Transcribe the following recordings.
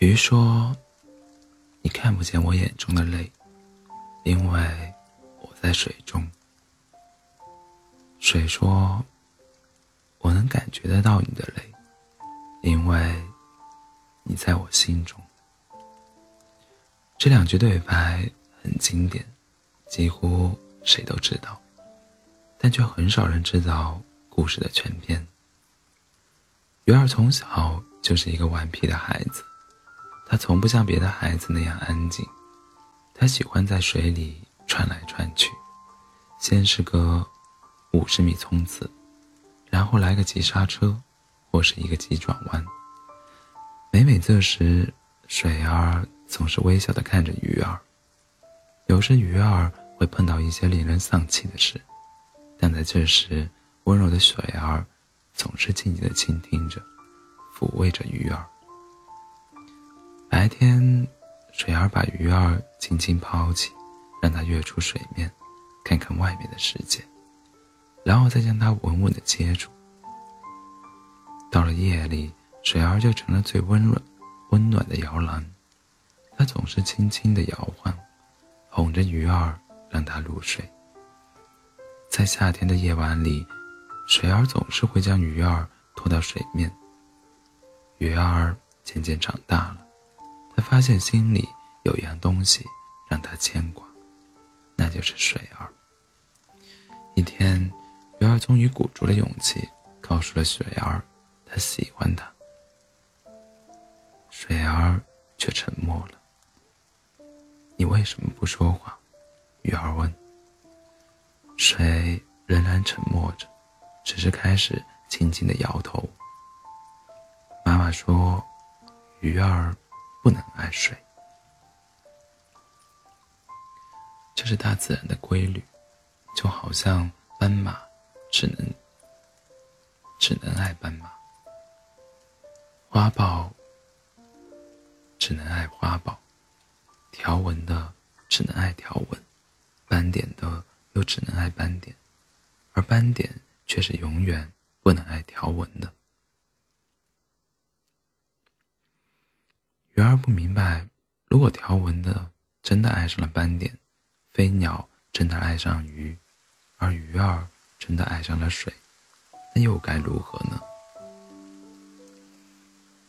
鱼说：“你看不见我眼中的泪，因为我在水中。”水说：“我能感觉得到你的泪，因为你在我心中。”这两句对白很经典，几乎谁都知道，但却很少人知道故事的全篇。鱼儿从小就是一个顽皮的孩子。他从不像别的孩子那样安静，他喜欢在水里窜来窜去，先是个五十米冲刺，然后来个急刹车，或是一个急转弯。每每这时，水儿总是微笑地看着鱼儿。有时鱼儿会碰到一些令人丧气的事，但在这时，温柔的水儿总是静静地倾听着，抚慰着鱼儿。白天，水儿把鱼儿轻轻抛起，让它跃出水面，看看外面的世界，然后再将它稳稳的接住。到了夜里，水儿就成了最温暖、温暖的摇篮，它总是轻轻的摇晃，哄着鱼儿，让它入睡。在夏天的夜晚里，水儿总是会将鱼儿拖到水面。鱼儿渐渐长大了。发现心里有一样东西让他牵挂，那就是水儿。一天，鱼儿终于鼓足了勇气，告诉了水儿，他喜欢她。水儿却沉默了。你为什么不说话？鱼儿问。水仍然沉默着，只是开始轻轻的摇头。妈妈说：“鱼儿。”不能爱水，这是大自然的规律，就好像斑马只能只能爱斑马，花豹只能爱花豹，条纹的只能爱条纹，斑点的又只能爱斑点，而斑点却是永远不能爱条纹的。鱼儿不明白，如果条纹的真的爱上了斑点，飞鸟真的爱上鱼，而鱼儿真的爱上了水，那又该如何呢？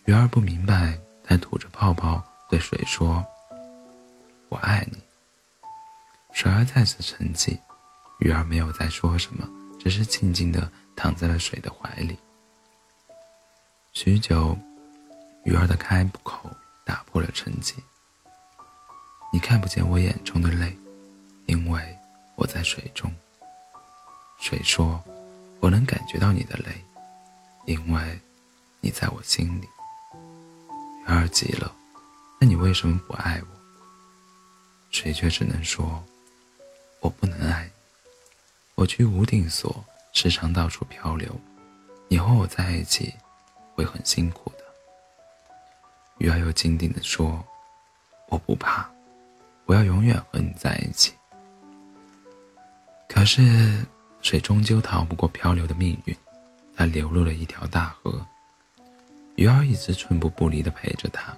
鱼儿不明白，它吐着泡泡对水说：“我爱你。”水儿再次沉寂，鱼儿没有再说什么，只是静静地躺在了水的怀里。许久，鱼儿的开口。打破了沉寂。你看不见我眼中的泪，因为我在水中。水说：“我能感觉到你的泪，因为你在我心里。”鱼儿急了：“那你为什么不爱我？”水却只能说：“我不能爱你，我居无定所，时常到处漂流。你和我在一起，会很辛苦。”鱼儿又坚定地说：“我不怕，我要永远和你在一起。”可是，水终究逃不过漂流的命运，它流入了一条大河。鱼儿一直寸步不离地陪着它，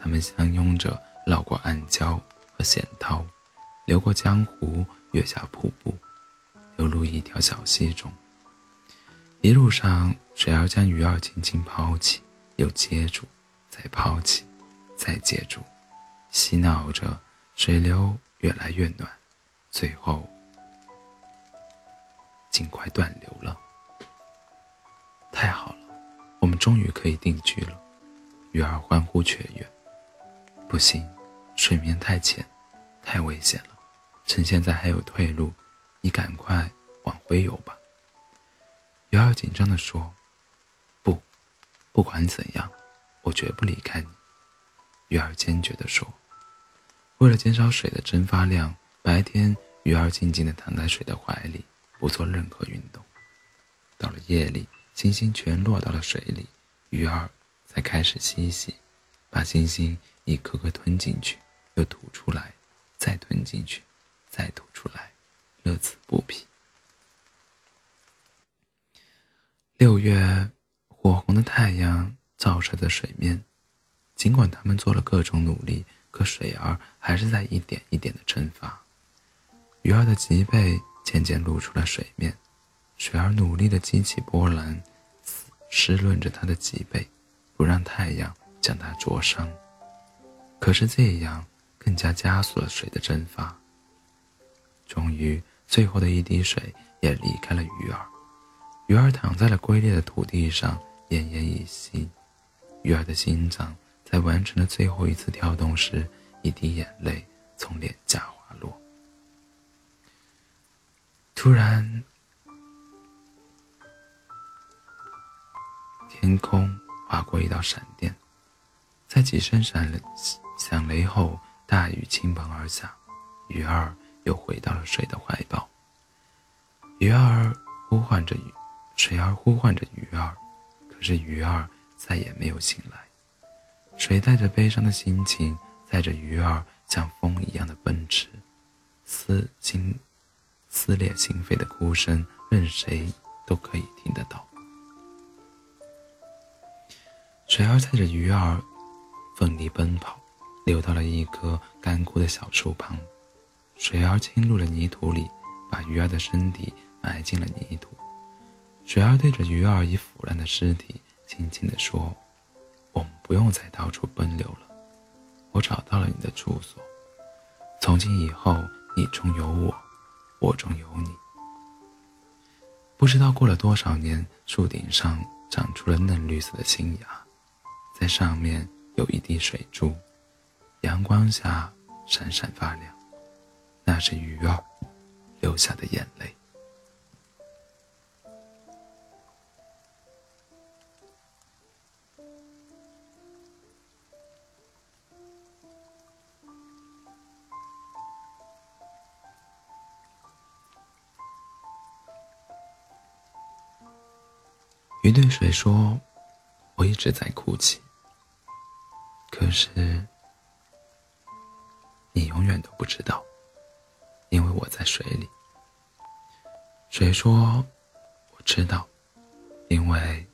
他们相拥着绕过暗礁和险涛，流过江湖，跃下瀑布，流入一条小溪中。一路上，水儿将鱼儿轻轻抛起，又接住。再抛弃，再接住，嬉闹着，水流越来越暖，最后尽快断流了。太好了，我们终于可以定居了！鱼儿欢呼雀跃。不行，水面太浅，太危险了，趁现在还有退路，你赶快往回游吧。鱼儿紧张地说：“不，不管怎样。”我绝不离开你，鱼儿坚决地说。为了减少水的蒸发量，白天鱼儿静静地躺在水的怀里，不做任何运动。到了夜里，星星全落到了水里，鱼儿才开始嬉戏，把星星一颗颗吞进去，又吐出来，再吞进去，再吐出来，乐此不疲。六月，火红的太阳。照射着水面，尽管他们做了各种努力，可水儿还是在一点一点的蒸发。鱼儿的脊背渐渐露出了水面，水儿努力地激起波澜，湿润着它的脊背，不让太阳将它灼伤。可是这样更加加速了水的蒸发。终于，最后的一滴水也离开了鱼儿，鱼儿躺在了龟裂的土地上，奄奄一息。鱼儿的心脏在完成了最后一次跳动时，一滴眼泪从脸颊滑落。突然，天空划过一道闪电，在几声闪雷响雷后，大雨倾盆而下，鱼儿又回到了水的怀抱。鱼儿呼唤着鱼，水儿呼唤着鱼儿，可是鱼儿。再也没有醒来，水带着悲伤的心情，载着鱼儿像风一样的奔驰，撕心、撕裂心扉的哭声，任谁都可以听得到。水儿载着鱼儿，奋力奔跑，流到了一棵干枯的小树旁。水儿侵入了泥土里，把鱼儿的身体埋进了泥土。水儿对着鱼儿已腐烂的尸体。轻轻地说：“我们不用再到处奔流了。我找到了你的住所。从今以后，你中有我，我中有你。”不知道过了多少年，树顶上长出了嫩绿色的新芽，在上面有一滴水珠，阳光下闪闪发亮。那是鱼儿流下的眼泪。对谁说：“我一直在哭泣，可是你永远都不知道，因为我在水里。”水说：“我知道，因为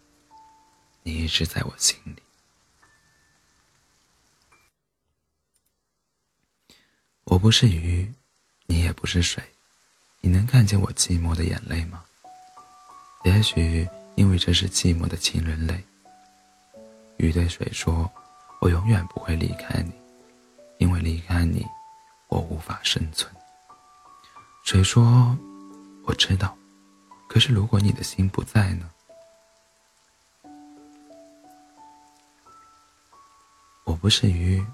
你一直在我心里。”我不是鱼，你也不是水，你能看见我寂寞的眼泪吗？也许。因为这是寂寞的情人泪。鱼对水说：“我永远不会离开你，因为离开你，我无法生存。”水说：“我知道，可是如果你的心不在呢？”我不是鱼，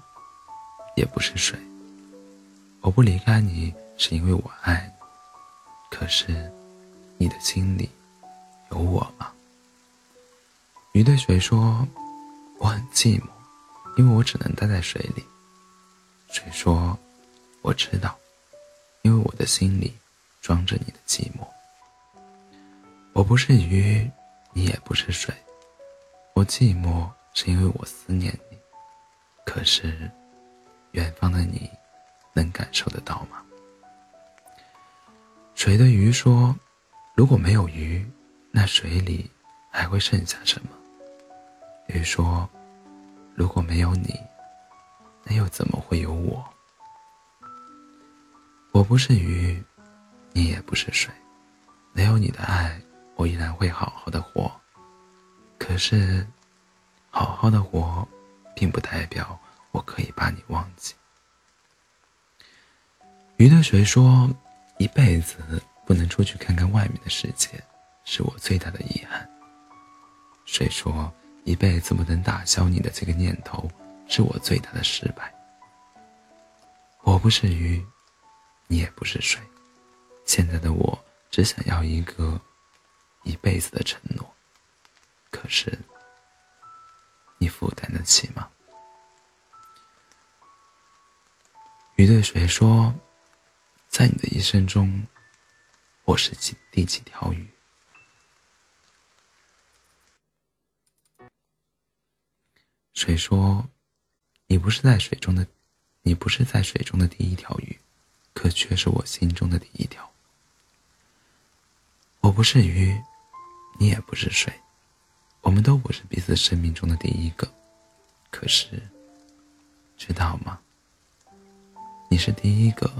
也不是水。我不离开你，是因为我爱你。可是，你的心里有我吗？鱼对水说：“我很寂寞，因为我只能待在水里。”水说：“我知道，因为我的心里装着你的寂寞。”我不是鱼，你也不是水，我寂寞是因为我思念你。可是，远方的你能感受得到吗？水对鱼说：“如果没有鱼，那水里还会剩下什么？”鱼说：“如果没有你，那又怎么会有我？我不是鱼，你也不是水，没有你的爱，我依然会好好的活。可是，好好的活，并不代表我可以把你忘记。”鱼对水说：“一辈子不能出去看看外面的世界，是我最大的遗憾。”谁说。一辈子不能打消你的这个念头，是我最大的失败。我不是鱼，你也不是水，现在的我只想要一个一辈子的承诺。可是，你负担得起吗？鱼对水说：“在你的一生中，我是几第几条鱼？”水说：“你不是在水中的，你不是在水中的第一条鱼，可却是我心中的第一条。我不是鱼，你也不是水，我们都不是彼此生命中的第一个，可是知道吗？你是第一个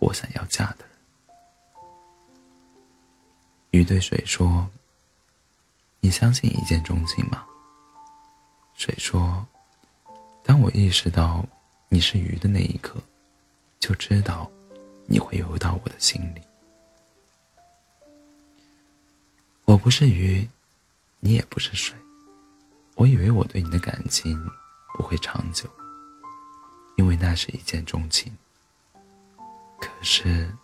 我想要嫁的人。鱼对水说：“你相信一见钟情吗？”水说：“当我意识到你是鱼的那一刻，就知道你会游到我的心里。我不是鱼，你也不是水。我以为我对你的感情不会长久，因为那是一见钟情。可是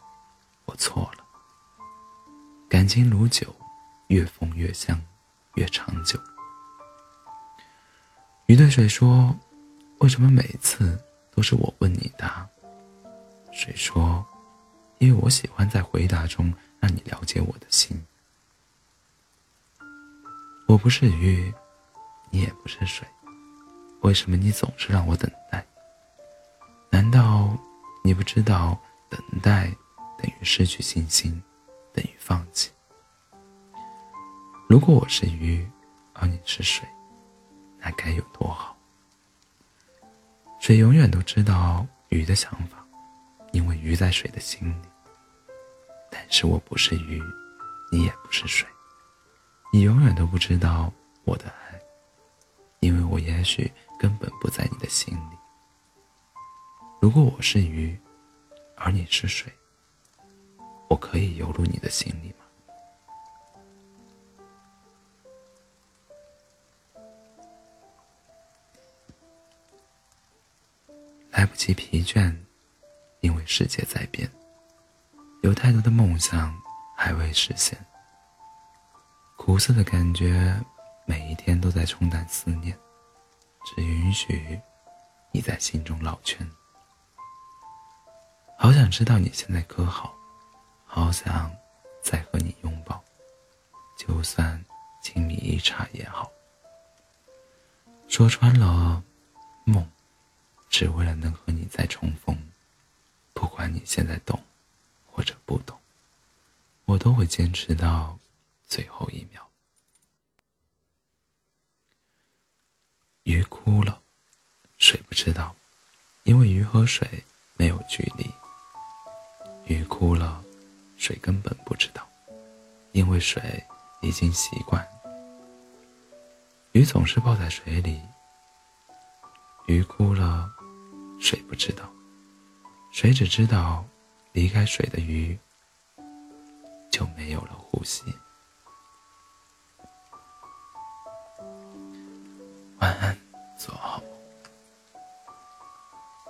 我错了。”感情如酒，越封越香，越长久。鱼对水说：“为什么每次都是我问你答？”水说：“因为我喜欢在回答中让你了解我的心。我不是鱼，你也不是水，为什么你总是让我等待？难道你不知道等待等于失去信心？”等于放弃。如果我是鱼，而你是水，那该有多好？水永远都知道鱼的想法，因为鱼在水的心里。但是我不是鱼，你也不是水，你永远都不知道我的爱，因为我也许根本不在你的心里。如果我是鱼，而你是水。我可以游入你的心里吗？来不及疲倦，因为世界在变。有太多的梦想还未实现，苦涩的感觉每一天都在冲淡思念，只允许你在心中绕圈。好想知道你现在可好？好想再和你拥抱，就算亲密一刹也好。说穿了，梦，只为了能和你再重逢。不管你现在懂，或者不懂，我都会坚持到最后一秒。鱼哭了，水不知道，因为鱼和水没有距离。鱼哭了。水根本不知道，因为水已经习惯。鱼总是泡在水里，鱼哭了，谁不知道，谁只知道离开水的鱼就没有了呼吸。晚安，做好。